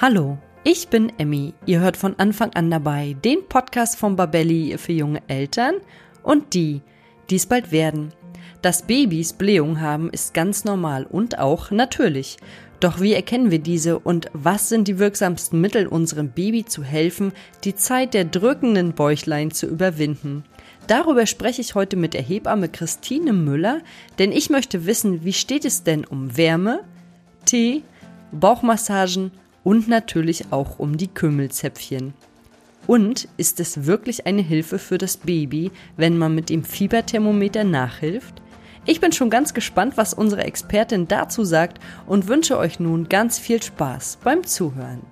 Hallo, ich bin Emmy. Ihr hört von Anfang an dabei den Podcast von Babelli für junge Eltern und die, die es bald werden. Dass Babys Blähung haben, ist ganz normal und auch natürlich. Doch wie erkennen wir diese und was sind die wirksamsten Mittel, unserem Baby zu helfen, die Zeit der drückenden Bäuchlein zu überwinden? Darüber spreche ich heute mit der Hebamme Christine Müller, denn ich möchte wissen, wie steht es denn um Wärme, Tee, Bauchmassagen und natürlich auch um die Kümmelzäpfchen. Und ist es wirklich eine Hilfe für das Baby, wenn man mit dem Fieberthermometer nachhilft? Ich bin schon ganz gespannt, was unsere Expertin dazu sagt und wünsche euch nun ganz viel Spaß beim Zuhören.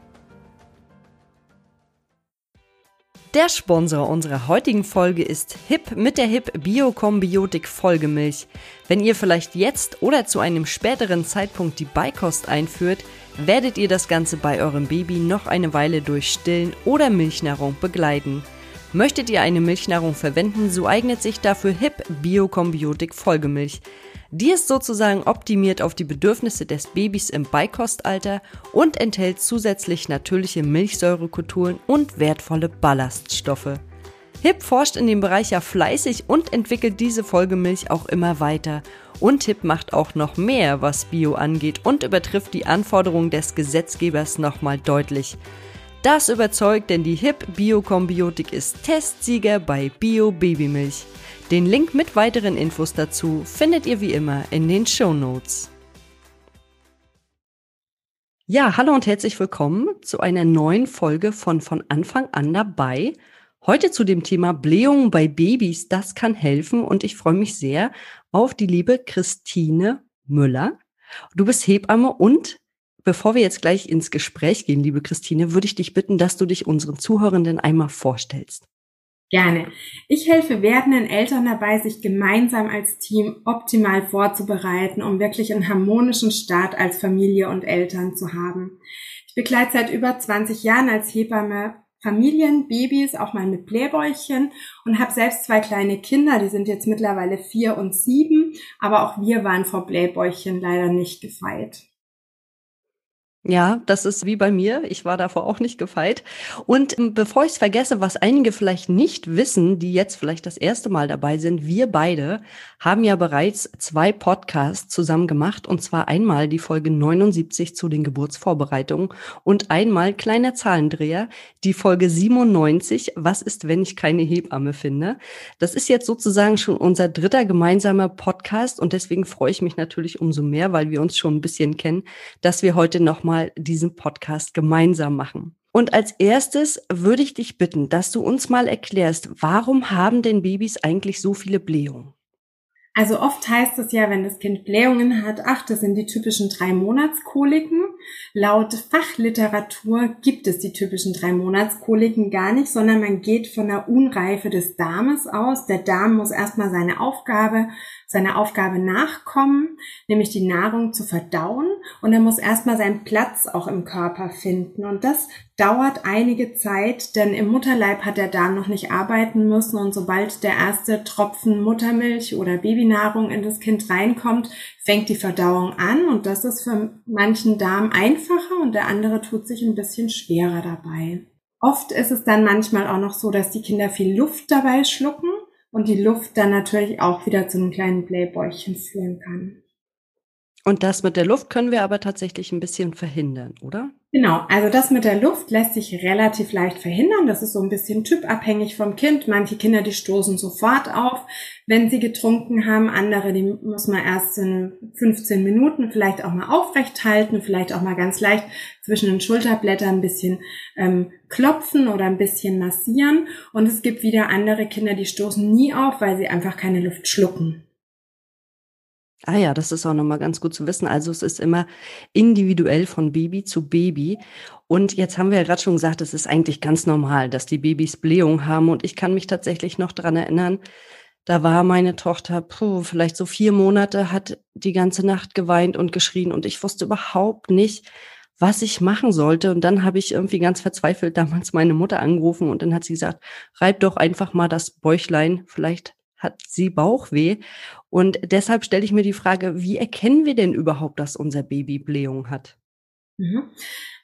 Der Sponsor unserer heutigen Folge ist HIP mit der HIP Biokombiotik Folgemilch. Wenn ihr vielleicht jetzt oder zu einem späteren Zeitpunkt die Beikost einführt, werdet ihr das Ganze bei eurem Baby noch eine Weile durch Stillen oder Milchnahrung begleiten. Möchtet ihr eine Milchnahrung verwenden, so eignet sich dafür HIP Biokombiotik Folgemilch. Die ist sozusagen optimiert auf die Bedürfnisse des Babys im Beikostalter und enthält zusätzlich natürliche Milchsäurekulturen und wertvolle Ballaststoffe. HIP forscht in dem Bereich ja fleißig und entwickelt diese Folgemilch auch immer weiter. Und HIP macht auch noch mehr, was Bio angeht und übertrifft die Anforderungen des Gesetzgebers nochmal deutlich. Das überzeugt, denn die HIP Biokombiotik ist Testsieger bei Bio Babymilch. Den Link mit weiteren Infos dazu findet ihr wie immer in den Show Notes. Ja, hallo und herzlich willkommen zu einer neuen Folge von von Anfang an dabei. Heute zu dem Thema Blähungen bei Babys, das kann helfen und ich freue mich sehr auf die liebe Christine Müller. Du bist Hebamme und Bevor wir jetzt gleich ins Gespräch gehen, liebe Christine, würde ich dich bitten, dass du dich unseren Zuhörenden einmal vorstellst. Gerne. Ich helfe werdenden Eltern dabei, sich gemeinsam als Team optimal vorzubereiten, um wirklich einen harmonischen Start als Familie und Eltern zu haben. Ich begleite seit über 20 Jahren als Hebamme Familien, Babys, auch mal mit Blähbäuchchen und habe selbst zwei kleine Kinder, die sind jetzt mittlerweile vier und sieben, aber auch wir waren vor Blähbäuchchen leider nicht gefeit. Ja, das ist wie bei mir. Ich war davor auch nicht gefeit. Und ähm, bevor ich es vergesse, was einige vielleicht nicht wissen, die jetzt vielleicht das erste Mal dabei sind, wir beide haben ja bereits zwei Podcasts zusammen gemacht. Und zwar einmal die Folge 79 zu den Geburtsvorbereitungen und einmal kleiner Zahlendreher, die Folge 97, was ist, wenn ich keine Hebamme finde. Das ist jetzt sozusagen schon unser dritter gemeinsamer Podcast. Und deswegen freue ich mich natürlich umso mehr, weil wir uns schon ein bisschen kennen, dass wir heute noch mal diesen Podcast gemeinsam machen. Und als erstes würde ich dich bitten, dass du uns mal erklärst, warum haben denn Babys eigentlich so viele Blähungen? Also oft heißt es ja, wenn das Kind Blähungen hat, ach, das sind die typischen drei Monatskoliken. Laut Fachliteratur gibt es die typischen drei Monatskoliken gar nicht, sondern man geht von der Unreife des Darmes aus. Der Darm muss erstmal seine Aufgabe seiner Aufgabe nachkommen, nämlich die Nahrung zu verdauen. Und er muss erstmal seinen Platz auch im Körper finden. Und das dauert einige Zeit, denn im Mutterleib hat der Darm noch nicht arbeiten müssen. Und sobald der erste Tropfen Muttermilch oder Babynahrung in das Kind reinkommt, fängt die Verdauung an. Und das ist für manchen Darm einfacher und der andere tut sich ein bisschen schwerer dabei. Oft ist es dann manchmal auch noch so, dass die Kinder viel Luft dabei schlucken und die Luft dann natürlich auch wieder zu einem kleinen Blähbäuchchen führen kann. Und das mit der Luft können wir aber tatsächlich ein bisschen verhindern, oder? Genau, also das mit der Luft lässt sich relativ leicht verhindern. Das ist so ein bisschen typabhängig vom Kind. Manche Kinder, die stoßen sofort auf, wenn sie getrunken haben. Andere, die muss man erst in 15 Minuten vielleicht auch mal aufrecht halten, vielleicht auch mal ganz leicht zwischen den Schulterblättern ein bisschen ähm, klopfen oder ein bisschen massieren. Und es gibt wieder andere Kinder, die stoßen nie auf, weil sie einfach keine Luft schlucken. Ah ja, das ist auch nochmal ganz gut zu wissen. Also es ist immer individuell von Baby zu Baby. Und jetzt haben wir ja gerade schon gesagt, es ist eigentlich ganz normal, dass die Babys Blähung haben. Und ich kann mich tatsächlich noch dran erinnern, da war meine Tochter, puh, vielleicht so vier Monate, hat die ganze Nacht geweint und geschrien und ich wusste überhaupt nicht, was ich machen sollte. Und dann habe ich irgendwie ganz verzweifelt damals meine Mutter angerufen und dann hat sie gesagt, reib doch einfach mal das Bäuchlein, vielleicht hat sie Bauchweh. Und deshalb stelle ich mir die Frage, wie erkennen wir denn überhaupt, dass unser Baby Blähung hat? Mhm.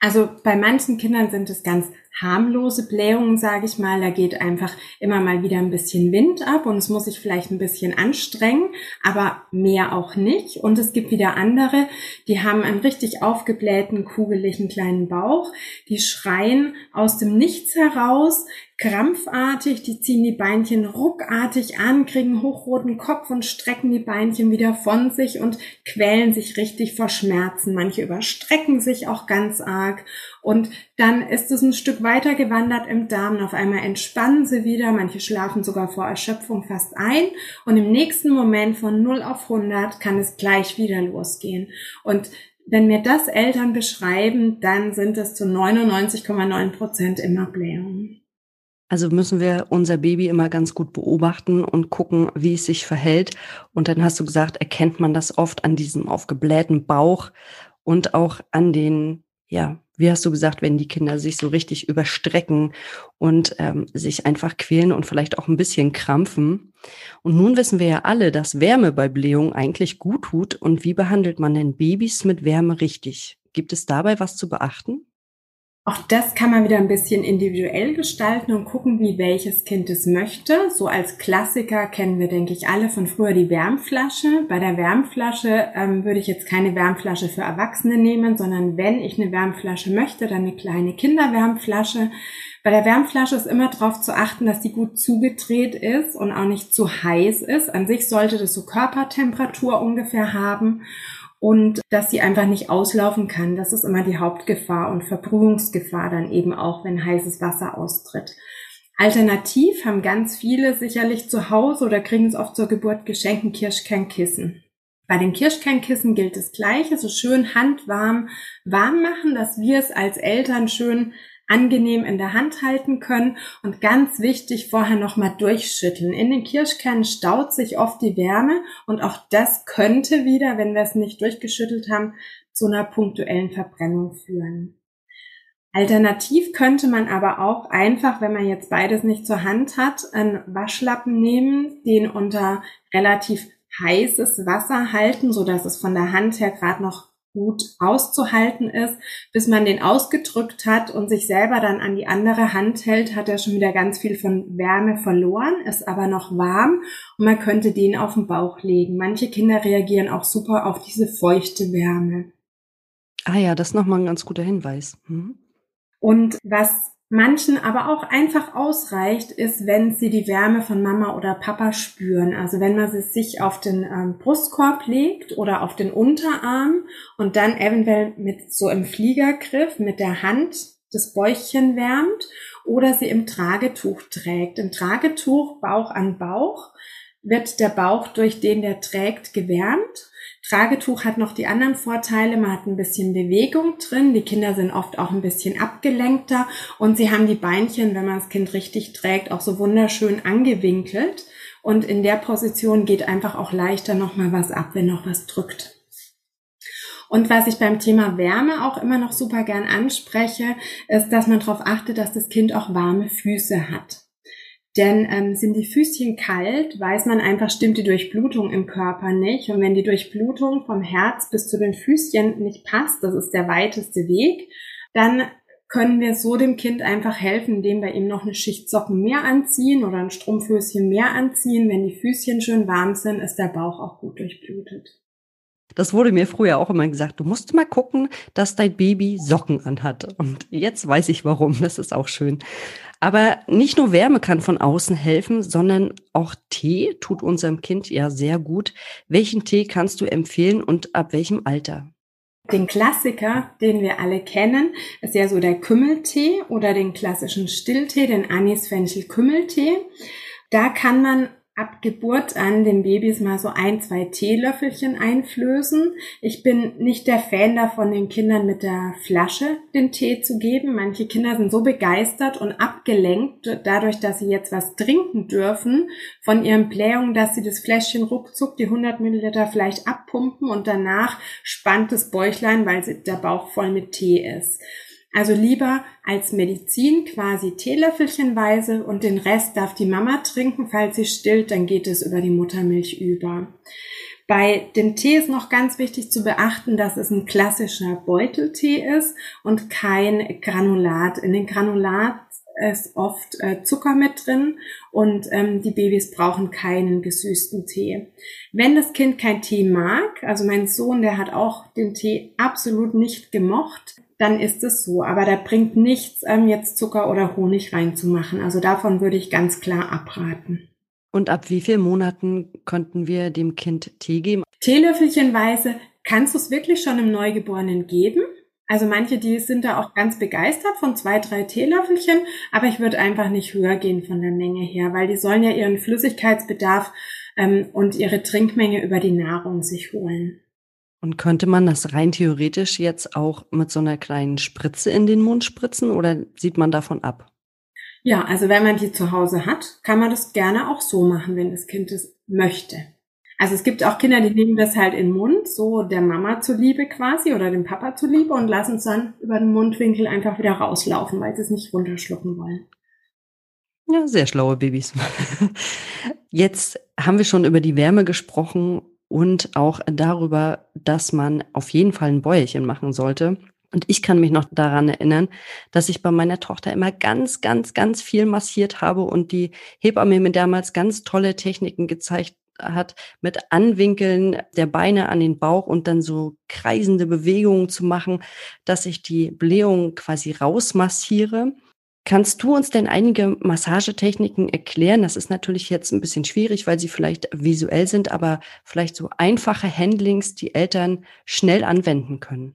Also bei manchen Kindern sind es ganz harmlose Blähungen, sage ich mal. Da geht einfach immer mal wieder ein bisschen Wind ab und es muss sich vielleicht ein bisschen anstrengen, aber mehr auch nicht. Und es gibt wieder andere, die haben einen richtig aufgeblähten, kugeligen kleinen Bauch. Die schreien aus dem Nichts heraus, krampfartig, die ziehen die Beinchen ruckartig an, kriegen hochroten Kopf und strecken die Beinchen wieder von sich und quälen sich richtig vor Schmerzen. Manche überstrecken sich auch ganz arg und dann ist es ein Stück weiter gewandert im Darm. Auf einmal entspannen sie wieder. Manche schlafen sogar vor Erschöpfung fast ein. Und im nächsten Moment von 0 auf 100 kann es gleich wieder losgehen. Und wenn mir das Eltern beschreiben, dann sind es zu 99,9 Prozent immer Blähungen. Also müssen wir unser Baby immer ganz gut beobachten und gucken, wie es sich verhält. Und dann hast du gesagt, erkennt man das oft an diesem aufgeblähten Bauch und auch an den, ja, wie hast du gesagt, wenn die Kinder sich so richtig überstrecken und ähm, sich einfach quälen und vielleicht auch ein bisschen krampfen. Und nun wissen wir ja alle, dass Wärme bei Blähung eigentlich gut tut. Und wie behandelt man denn Babys mit Wärme richtig? Gibt es dabei was zu beachten? Auch das kann man wieder ein bisschen individuell gestalten und gucken, wie welches Kind es möchte. So als Klassiker kennen wir, denke ich, alle von früher die Wärmflasche. Bei der Wärmflasche ähm, würde ich jetzt keine Wärmflasche für Erwachsene nehmen, sondern wenn ich eine Wärmflasche möchte, dann eine kleine Kinderwärmflasche. Bei der Wärmflasche ist immer darauf zu achten, dass die gut zugedreht ist und auch nicht zu heiß ist. An sich sollte das so Körpertemperatur ungefähr haben und dass sie einfach nicht auslaufen kann. Das ist immer die Hauptgefahr und Verbrühungsgefahr dann eben auch, wenn heißes Wasser austritt. Alternativ haben ganz viele sicherlich zu Hause oder kriegen es oft zur Geburt geschenkt ein Kirschkernkissen. Bei den Kirschkernkissen gilt das Gleiche, so schön handwarm warm machen, dass wir es als Eltern schön angenehm in der Hand halten können und ganz wichtig vorher nochmal durchschütteln. In den Kirschkernen staut sich oft die Wärme und auch das könnte wieder, wenn wir es nicht durchgeschüttelt haben, zu einer punktuellen Verbrennung führen. Alternativ könnte man aber auch einfach, wenn man jetzt beides nicht zur Hand hat, einen Waschlappen nehmen, den unter relativ heißes Wasser halten, so dass es von der Hand her gerade noch gut auszuhalten ist, bis man den ausgedrückt hat und sich selber dann an die andere Hand hält, hat er schon wieder ganz viel von Wärme verloren, ist aber noch warm und man könnte den auf den Bauch legen. Manche Kinder reagieren auch super auf diese feuchte Wärme. Ah ja, das ist nochmal ein ganz guter Hinweis. Hm. Und was manchen aber auch einfach ausreicht, ist, wenn sie die Wärme von Mama oder Papa spüren. Also wenn man sie sich auf den ähm, Brustkorb legt oder auf den Unterarm und dann eventuell mit so im Fliegergriff mit der Hand das Bäuchchen wärmt oder sie im Tragetuch trägt. Im Tragetuch Bauch an Bauch wird der Bauch durch den der trägt gewärmt Tragetuch hat noch die anderen Vorteile. Man hat ein bisschen Bewegung drin. Die Kinder sind oft auch ein bisschen abgelenkter und sie haben die Beinchen, wenn man das Kind richtig trägt, auch so wunderschön angewinkelt. Und in der Position geht einfach auch leichter nochmal was ab, wenn noch was drückt. Und was ich beim Thema Wärme auch immer noch super gern anspreche, ist, dass man darauf achtet, dass das Kind auch warme Füße hat. Denn ähm, sind die Füßchen kalt, weiß man einfach, stimmt die Durchblutung im Körper nicht. Und wenn die Durchblutung vom Herz bis zu den Füßchen nicht passt, das ist der weiteste Weg, dann können wir so dem Kind einfach helfen, indem wir ihm noch eine Schicht Socken mehr anziehen oder ein Strumpfhöschen mehr anziehen. Wenn die Füßchen schön warm sind, ist der Bauch auch gut durchblutet. Das wurde mir früher auch immer gesagt. Du musst mal gucken, dass dein Baby Socken anhat. Und jetzt weiß ich warum. Das ist auch schön. Aber nicht nur Wärme kann von außen helfen, sondern auch Tee tut unserem Kind ja sehr gut. Welchen Tee kannst du empfehlen und ab welchem Alter? Den Klassiker, den wir alle kennen, ist ja so der Kümmeltee oder den klassischen Stilltee, den Anis-Fenchel-Kümmeltee. Da kann man ab Geburt an den Babys mal so ein, zwei Teelöffelchen einflößen. Ich bin nicht der Fan davon, den Kindern mit der Flasche den Tee zu geben. Manche Kinder sind so begeistert und abgelenkt dadurch, dass sie jetzt was trinken dürfen von ihren Blähungen, dass sie das Fläschchen ruckzuck die 100 Milliliter vielleicht abpumpen und danach spannt das Bäuchlein, weil der Bauch voll mit Tee ist. Also lieber als Medizin quasi Teelöffelchenweise und den Rest darf die Mama trinken. Falls sie stillt, dann geht es über die Muttermilch über. Bei dem Tee ist noch ganz wichtig zu beachten, dass es ein klassischer Beuteltee ist und kein Granulat. In den Granulat ist oft äh, Zucker mit drin und ähm, die Babys brauchen keinen gesüßten Tee. Wenn das Kind kein Tee mag, also mein Sohn, der hat auch den Tee absolut nicht gemocht, dann ist es so. Aber da bringt nichts, ähm, jetzt Zucker oder Honig reinzumachen. Also davon würde ich ganz klar abraten. Und ab wie vielen Monaten konnten wir dem Kind Tee geben? Teelöffelchenweise kannst du es wirklich schon im Neugeborenen geben. Also manche, die sind da auch ganz begeistert von zwei, drei Teelöffelchen, aber ich würde einfach nicht höher gehen von der Menge her, weil die sollen ja ihren Flüssigkeitsbedarf ähm, und ihre Trinkmenge über die Nahrung sich holen. Und könnte man das rein theoretisch jetzt auch mit so einer kleinen Spritze in den Mund spritzen oder sieht man davon ab? Ja, also wenn man die zu Hause hat, kann man das gerne auch so machen, wenn das Kind es möchte. Also es gibt auch Kinder, die nehmen das halt in den Mund, so der Mama zuliebe quasi oder dem Papa zuliebe und lassen es dann über den Mundwinkel einfach wieder rauslaufen, weil sie es nicht runterschlucken wollen. Ja, sehr schlaue Babys. Jetzt haben wir schon über die Wärme gesprochen und auch darüber, dass man auf jeden Fall ein Bäuerchen machen sollte. Und ich kann mich noch daran erinnern, dass ich bei meiner Tochter immer ganz, ganz, ganz viel massiert habe und die Hebamme mir damals ganz tolle Techniken gezeigt hat, mit Anwinkeln der Beine an den Bauch und dann so kreisende Bewegungen zu machen, dass ich die Blähung quasi rausmassiere. Kannst du uns denn einige Massagetechniken erklären? Das ist natürlich jetzt ein bisschen schwierig, weil sie vielleicht visuell sind, aber vielleicht so einfache Handlings, die Eltern schnell anwenden können.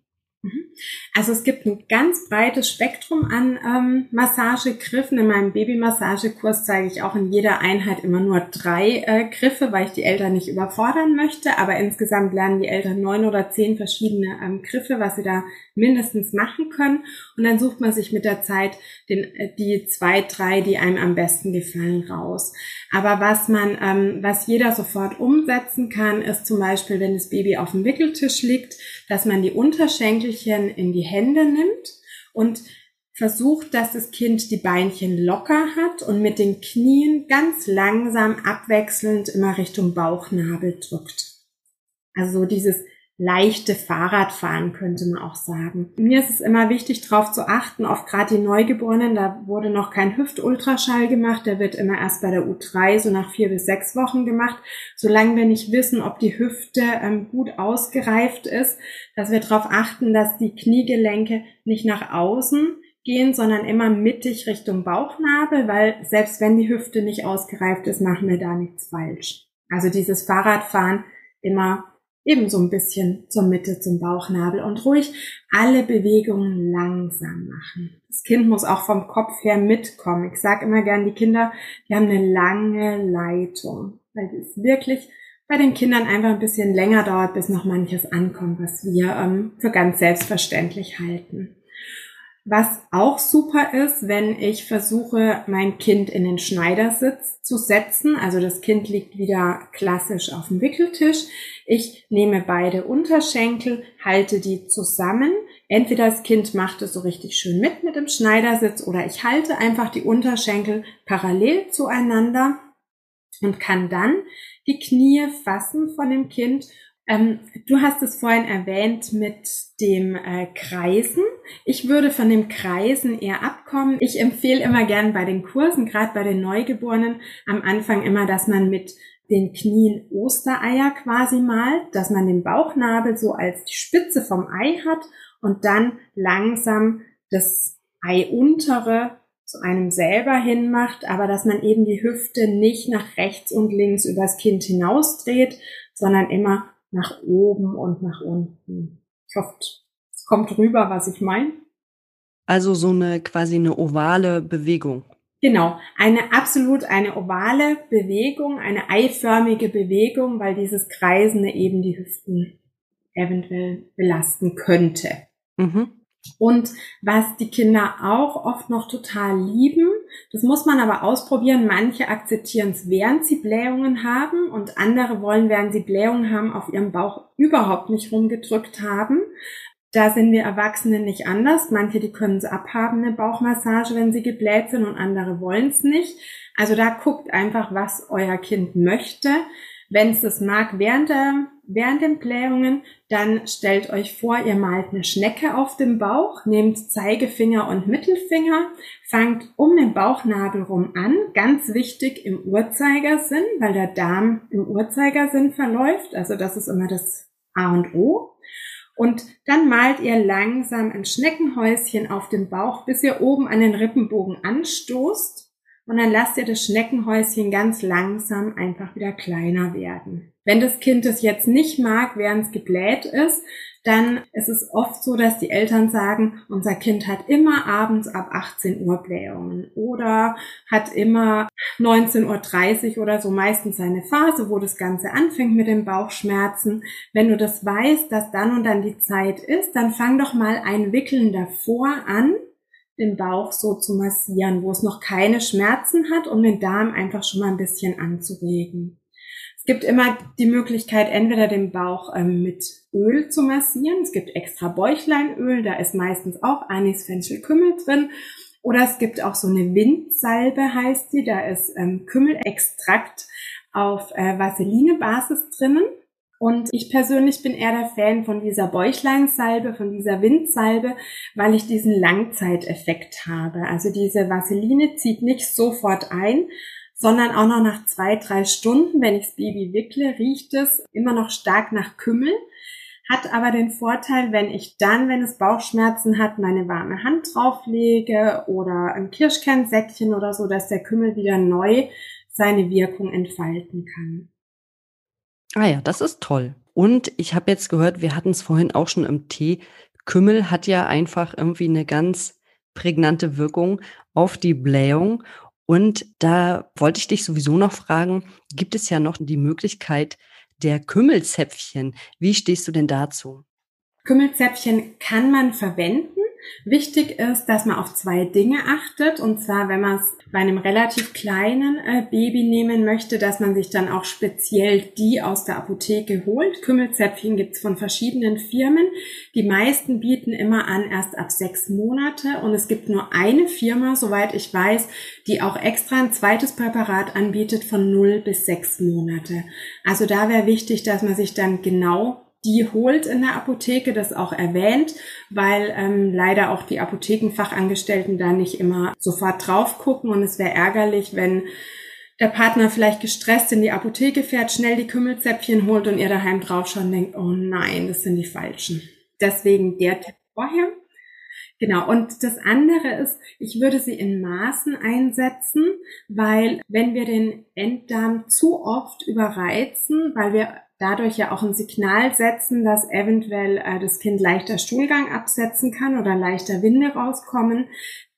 Also es gibt ein ganz breites Spektrum an ähm, Massagegriffen. In meinem Babymassagekurs zeige ich auch in jeder Einheit immer nur drei äh, Griffe, weil ich die Eltern nicht überfordern möchte. Aber insgesamt lernen die Eltern neun oder zehn verschiedene ähm, Griffe, was sie da mindestens machen können. Und dann sucht man sich mit der Zeit den, äh, die zwei, drei, die einem am besten gefallen, raus. Aber was man, ähm, was jeder sofort umsetzen kann, ist zum Beispiel, wenn das Baby auf dem Wickeltisch liegt, dass man die Unterschenkelchen in die Hände nimmt und versucht, dass das Kind die Beinchen locker hat und mit den Knien ganz langsam abwechselnd immer Richtung Bauchnabel drückt. Also dieses leichte Fahrradfahren, könnte man auch sagen. Mir ist es immer wichtig, darauf zu achten, auf gerade die Neugeborenen, da wurde noch kein Hüftultraschall gemacht, der wird immer erst bei der U3 so nach vier bis sechs Wochen gemacht, solange wir nicht wissen, ob die Hüfte ähm, gut ausgereift ist, dass wir darauf achten, dass die Kniegelenke nicht nach außen gehen, sondern immer mittig Richtung Bauchnabel, weil selbst wenn die Hüfte nicht ausgereift ist, machen wir da nichts falsch. Also dieses Fahrradfahren immer eben so ein bisschen zur Mitte, zum Bauchnabel und ruhig alle Bewegungen langsam machen. Das Kind muss auch vom Kopf her mitkommen. Ich sage immer gern, die Kinder, die haben eine lange Leitung, weil es wirklich bei den Kindern einfach ein bisschen länger dauert, bis noch manches ankommt, was wir ähm, für ganz selbstverständlich halten. Was auch super ist, wenn ich versuche, mein Kind in den Schneidersitz zu setzen. Also das Kind liegt wieder klassisch auf dem Wickeltisch. Ich nehme beide Unterschenkel, halte die zusammen. Entweder das Kind macht es so richtig schön mit mit dem Schneidersitz oder ich halte einfach die Unterschenkel parallel zueinander und kann dann die Knie fassen von dem Kind ähm, du hast es vorhin erwähnt mit dem äh, Kreisen. Ich würde von dem Kreisen eher abkommen. Ich empfehle immer gern bei den Kursen, gerade bei den Neugeborenen, am Anfang immer, dass man mit den Knien Ostereier quasi malt, dass man den Bauchnabel so als die Spitze vom Ei hat und dann langsam das Ei untere zu einem selber hinmacht, aber dass man eben die Hüfte nicht nach rechts und links übers Kind hinausdreht, sondern immer nach oben und nach unten. Ich hoffe, es kommt rüber, was ich meine. Also so eine quasi eine ovale Bewegung. Genau, eine absolut eine ovale Bewegung, eine eiförmige Bewegung, weil dieses Kreisende eben die Hüften eventuell belasten könnte. Mhm. Und was die Kinder auch oft noch total lieben, das muss man aber ausprobieren. Manche akzeptieren es, während sie Blähungen haben und andere wollen, während sie Blähungen haben, auf ihrem Bauch überhaupt nicht rumgedrückt haben. Da sind wir Erwachsene nicht anders. Manche, die können es abhaben, eine Bauchmassage, wenn sie gebläht sind und andere wollen es nicht. Also da guckt einfach, was euer Kind möchte. Wenn es das mag, während der während den Blähungen, dann stellt euch vor, ihr malt eine Schnecke auf dem Bauch, nehmt Zeigefinger und Mittelfinger, fangt um den Bauchnabel rum an, ganz wichtig im Uhrzeigersinn, weil der Darm im Uhrzeigersinn verläuft, also das ist immer das A und O. Und dann malt ihr langsam ein Schneckenhäuschen auf dem Bauch, bis ihr oben an den Rippenbogen anstoßt. Und dann lasst ihr das Schneckenhäuschen ganz langsam einfach wieder kleiner werden. Wenn das Kind es jetzt nicht mag, während es gebläht ist, dann ist es oft so, dass die Eltern sagen, unser Kind hat immer abends ab 18 Uhr Blähungen oder hat immer 19.30 Uhr oder so meistens seine Phase, wo das Ganze anfängt mit den Bauchschmerzen. Wenn du das weißt, dass dann und dann die Zeit ist, dann fang doch mal ein Wickeln davor an, den Bauch so zu massieren, wo es noch keine Schmerzen hat, um den Darm einfach schon mal ein bisschen anzuregen. Es gibt immer die Möglichkeit, entweder den Bauch ähm, mit Öl zu massieren. Es gibt extra Bäuchleinöl, da ist meistens auch Anis, Fenchel, Kümmel drin. Oder es gibt auch so eine Windsalbe, heißt sie. Da ist ähm, Kümmelextrakt auf äh, Vaseline-Basis drinnen. Und ich persönlich bin eher der Fan von dieser Bäuchleinsalbe, von dieser Windsalbe, weil ich diesen Langzeiteffekt habe. Also diese Vaseline zieht nicht sofort ein, sondern auch noch nach zwei, drei Stunden, wenn ich das Baby wickle, riecht es immer noch stark nach Kümmel, hat aber den Vorteil, wenn ich dann, wenn es Bauchschmerzen hat, meine warme Hand drauflege oder ein Kirschkernsäckchen oder so, dass der Kümmel wieder neu seine Wirkung entfalten kann. Ah ja, das ist toll. Und ich habe jetzt gehört, wir hatten es vorhin auch schon im Tee. Kümmel hat ja einfach irgendwie eine ganz prägnante Wirkung auf die Blähung. Und da wollte ich dich sowieso noch fragen, gibt es ja noch die Möglichkeit der Kümmelzäpfchen. Wie stehst du denn dazu? Kümmelzäpfchen kann man verwenden. Wichtig ist, dass man auf zwei Dinge achtet. Und zwar, wenn man es bei einem relativ kleinen äh, Baby nehmen möchte, dass man sich dann auch speziell die aus der Apotheke holt. Kümmelzäpfchen gibt's von verschiedenen Firmen. Die meisten bieten immer an erst ab sechs Monate. Und es gibt nur eine Firma, soweit ich weiß, die auch extra ein zweites Präparat anbietet von null bis sechs Monate. Also da wäre wichtig, dass man sich dann genau die holt in der Apotheke, das auch erwähnt, weil ähm, leider auch die Apothekenfachangestellten da nicht immer sofort drauf gucken und es wäre ärgerlich, wenn der Partner vielleicht gestresst in die Apotheke fährt, schnell die Kümmelzäpfchen holt und ihr daheim draufschaut und denkt, oh nein, das sind die falschen. Deswegen der Tipp vorher. Genau, und das andere ist, ich würde sie in Maßen einsetzen, weil wenn wir den Enddarm zu oft überreizen, weil wir dadurch ja auch ein Signal setzen, dass eventuell äh, das Kind leichter Stuhlgang absetzen kann oder leichter Winde rauskommen,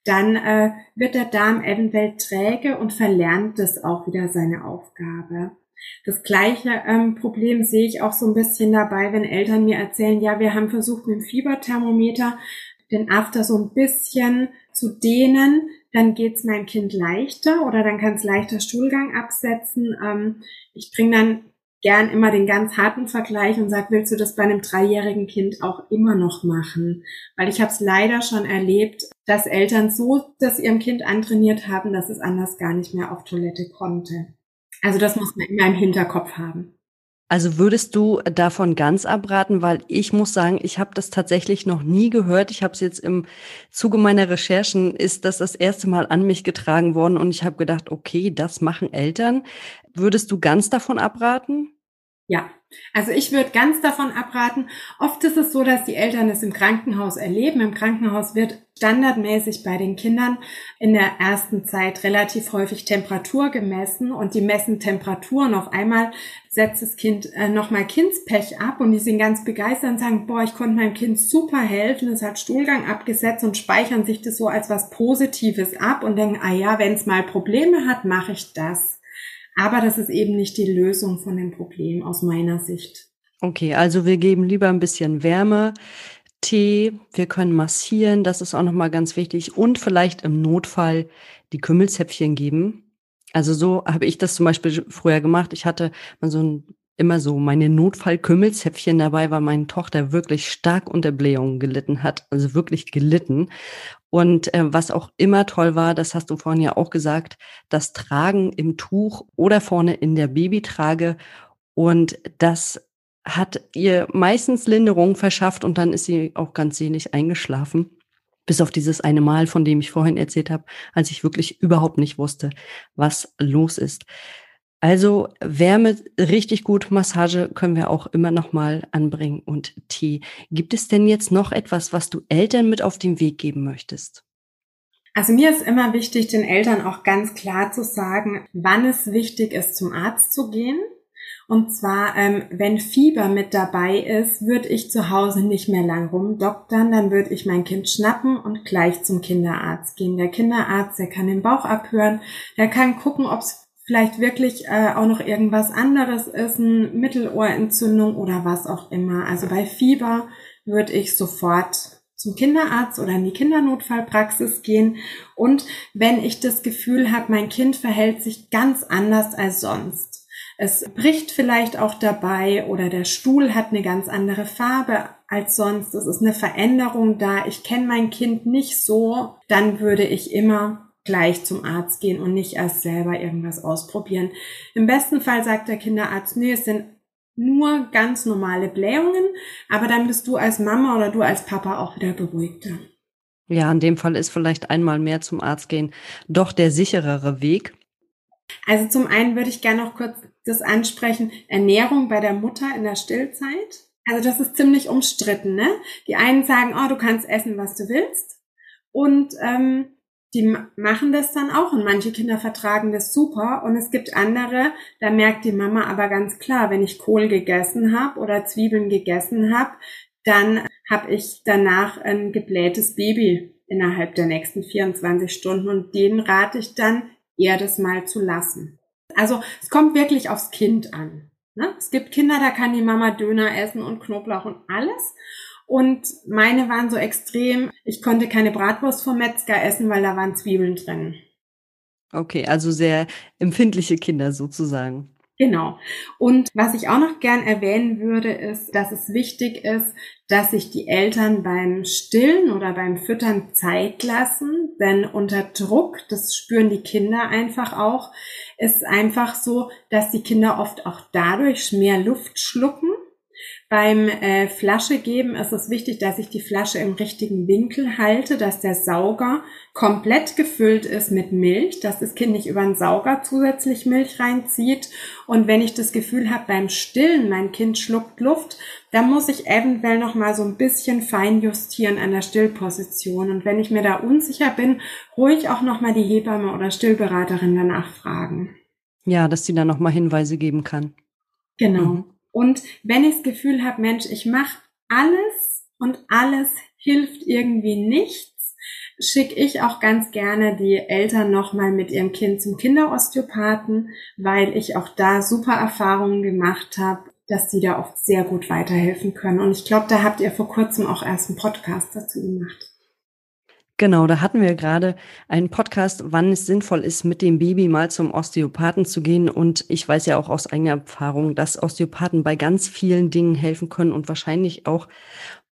dann äh, wird der Darm eventuell träge und verlernt das auch wieder seine Aufgabe. Das gleiche ähm, Problem sehe ich auch so ein bisschen dabei, wenn Eltern mir erzählen, ja, wir haben versucht mit dem Fieberthermometer den After so ein bisschen zu dehnen, dann geht's meinem Kind leichter oder dann kann es leichter Stuhlgang absetzen. Ähm, ich bringe dann gern immer den ganz harten Vergleich und sage, willst du das bei einem dreijährigen Kind auch immer noch machen? Weil ich habe es leider schon erlebt, dass Eltern so das ihrem Kind antrainiert haben, dass es anders gar nicht mehr auf Toilette konnte. Also das muss man immer im Hinterkopf haben. Also würdest du davon ganz abraten, weil ich muss sagen, ich habe das tatsächlich noch nie gehört. Ich habe es jetzt im Zuge meiner Recherchen ist das das erste Mal an mich getragen worden und ich habe gedacht, okay, das machen Eltern. Würdest du ganz davon abraten? Ja, also ich würde ganz davon abraten. Oft ist es so, dass die Eltern es im Krankenhaus erleben. Im Krankenhaus wird standardmäßig bei den Kindern in der ersten Zeit relativ häufig Temperatur gemessen und die messen Temperatur und auf einmal setzt das Kind äh, nochmal Kindspech ab und die sind ganz begeistert und sagen, boah, ich konnte meinem Kind super helfen, es hat Stuhlgang abgesetzt und speichern sich das so als was Positives ab und denken, ah ja, wenn es mal Probleme hat, mache ich das. Aber das ist eben nicht die Lösung von dem Problem aus meiner Sicht. Okay, also wir geben lieber ein bisschen Wärme, Tee, wir können massieren, das ist auch nochmal ganz wichtig und vielleicht im Notfall die Kümmelzäpfchen geben. Also so habe ich das zum Beispiel früher gemacht. Ich hatte mal so ein, immer so meine Notfall-Kümmelzäpfchen dabei, weil meine Tochter wirklich stark unter Blähungen gelitten hat, also wirklich gelitten. Und äh, was auch immer toll war, das hast du vorhin ja auch gesagt, das Tragen im Tuch oder vorne in der Babytrage. Und das hat ihr meistens Linderung verschafft und dann ist sie auch ganz selig eingeschlafen. Bis auf dieses eine Mal, von dem ich vorhin erzählt habe, als ich wirklich überhaupt nicht wusste, was los ist. Also Wärme richtig gut, Massage können wir auch immer noch mal anbringen und Tee. Gibt es denn jetzt noch etwas, was du Eltern mit auf den Weg geben möchtest? Also mir ist immer wichtig, den Eltern auch ganz klar zu sagen, wann es wichtig ist, zum Arzt zu gehen. Und zwar, ähm, wenn Fieber mit dabei ist, würde ich zu Hause nicht mehr lang rumdoktern, dann würde ich mein Kind schnappen und gleich zum Kinderarzt gehen. Der Kinderarzt, der kann den Bauch abhören, der kann gucken, ob es vielleicht wirklich äh, auch noch irgendwas anderes ist, eine Mittelohrentzündung oder was auch immer. Also bei Fieber würde ich sofort zum Kinderarzt oder in die Kindernotfallpraxis gehen. Und wenn ich das Gefühl habe, mein Kind verhält sich ganz anders als sonst. Es bricht vielleicht auch dabei oder der Stuhl hat eine ganz andere Farbe als sonst. Es ist eine Veränderung da. Ich kenne mein Kind nicht so. Dann würde ich immer gleich zum Arzt gehen und nicht erst selber irgendwas ausprobieren. Im besten Fall sagt der Kinderarzt, nee, es sind nur ganz normale Blähungen, aber dann bist du als Mama oder du als Papa auch wieder beruhigter. Ja, in dem Fall ist vielleicht einmal mehr zum Arzt gehen doch der sicherere Weg. Also zum einen würde ich gerne noch kurz das ansprechen, Ernährung bei der Mutter in der Stillzeit. Also das ist ziemlich umstritten, ne? Die einen sagen, oh, du kannst essen, was du willst. Und ähm, die machen das dann auch und manche Kinder vertragen das super und es gibt andere, da merkt die Mama aber ganz klar, wenn ich Kohl gegessen habe oder Zwiebeln gegessen habe, dann habe ich danach ein geblähtes Baby innerhalb der nächsten 24 Stunden und denen rate ich dann eher das mal zu lassen. Also es kommt wirklich aufs Kind an. Ne? Es gibt Kinder, da kann die Mama Döner essen und Knoblauch und alles. Und meine waren so extrem, ich konnte keine Bratwurst vom Metzger essen, weil da waren Zwiebeln drin. Okay, also sehr empfindliche Kinder sozusagen. Genau. Und was ich auch noch gern erwähnen würde, ist, dass es wichtig ist, dass sich die Eltern beim Stillen oder beim Füttern Zeit lassen, denn unter Druck, das spüren die Kinder einfach auch, ist einfach so, dass die Kinder oft auch dadurch mehr Luft schlucken beim äh, Flasche geben ist es wichtig, dass ich die Flasche im richtigen Winkel halte, dass der Sauger komplett gefüllt ist mit Milch, dass das Kind nicht über den Sauger zusätzlich Milch reinzieht. Und wenn ich das Gefühl habe, beim Stillen, mein Kind schluckt Luft, dann muss ich eventuell noch mal so ein bisschen fein justieren an der Stillposition. Und wenn ich mir da unsicher bin, ruhig auch noch mal die Hebamme oder Stillberaterin danach fragen. Ja, dass sie dann noch mal Hinweise geben kann. Genau. Mhm. Und wenn ich das Gefühl habe, Mensch, ich mache alles und alles hilft irgendwie nichts, schicke ich auch ganz gerne die Eltern nochmal mit ihrem Kind zum Kinderosteopathen, weil ich auch da super Erfahrungen gemacht habe, dass sie da oft sehr gut weiterhelfen können. Und ich glaube, da habt ihr vor kurzem auch erst einen Podcast dazu gemacht. Genau, da hatten wir gerade einen Podcast, wann es sinnvoll ist, mit dem Baby mal zum Osteopathen zu gehen. Und ich weiß ja auch aus eigener Erfahrung, dass Osteopathen bei ganz vielen Dingen helfen können und wahrscheinlich auch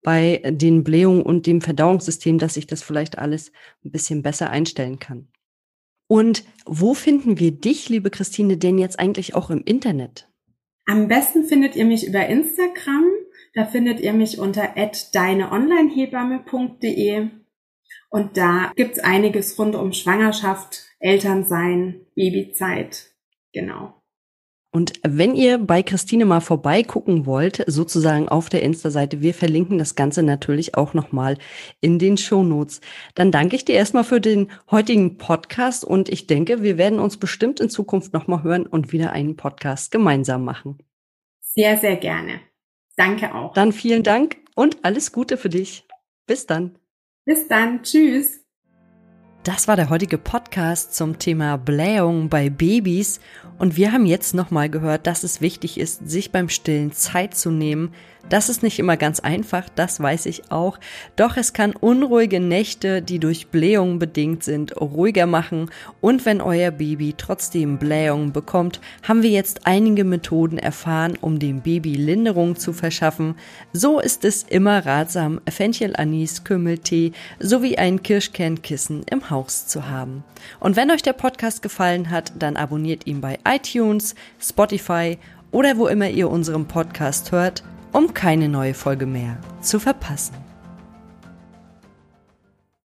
bei den Blähungen und dem Verdauungssystem, dass sich das vielleicht alles ein bisschen besser einstellen kann. Und wo finden wir dich, liebe Christine, denn jetzt eigentlich auch im Internet? Am besten findet ihr mich über Instagram. Da findet ihr mich unter deineonlinehebamme.de und da gibt's einiges rund um Schwangerschaft, Elternsein, Babyzeit. Genau. Und wenn ihr bei Christine mal vorbeigucken wollt, sozusagen auf der Insta-Seite, wir verlinken das Ganze natürlich auch nochmal in den Shownotes. Dann danke ich dir erstmal für den heutigen Podcast und ich denke, wir werden uns bestimmt in Zukunft nochmal hören und wieder einen Podcast gemeinsam machen. Sehr, sehr gerne. Danke auch. Dann vielen Dank und alles Gute für dich. Bis dann. Bis dann. Tschüss. Das war der heutige Podcast zum Thema Blähung bei Babys und wir haben jetzt nochmal gehört, dass es wichtig ist, sich beim Stillen Zeit zu nehmen, das ist nicht immer ganz einfach, das weiß ich auch. Doch es kann unruhige Nächte, die durch Blähungen bedingt sind, ruhiger machen. Und wenn euer Baby trotzdem Blähungen bekommt, haben wir jetzt einige Methoden erfahren, um dem Baby Linderung zu verschaffen. So ist es immer ratsam, Fenchel, Anis, Kümmeltee sowie ein Kirschkernkissen im Haus zu haben. Und wenn euch der Podcast gefallen hat, dann abonniert ihn bei iTunes, Spotify oder wo immer ihr unseren Podcast hört, um keine neue Folge mehr zu verpassen.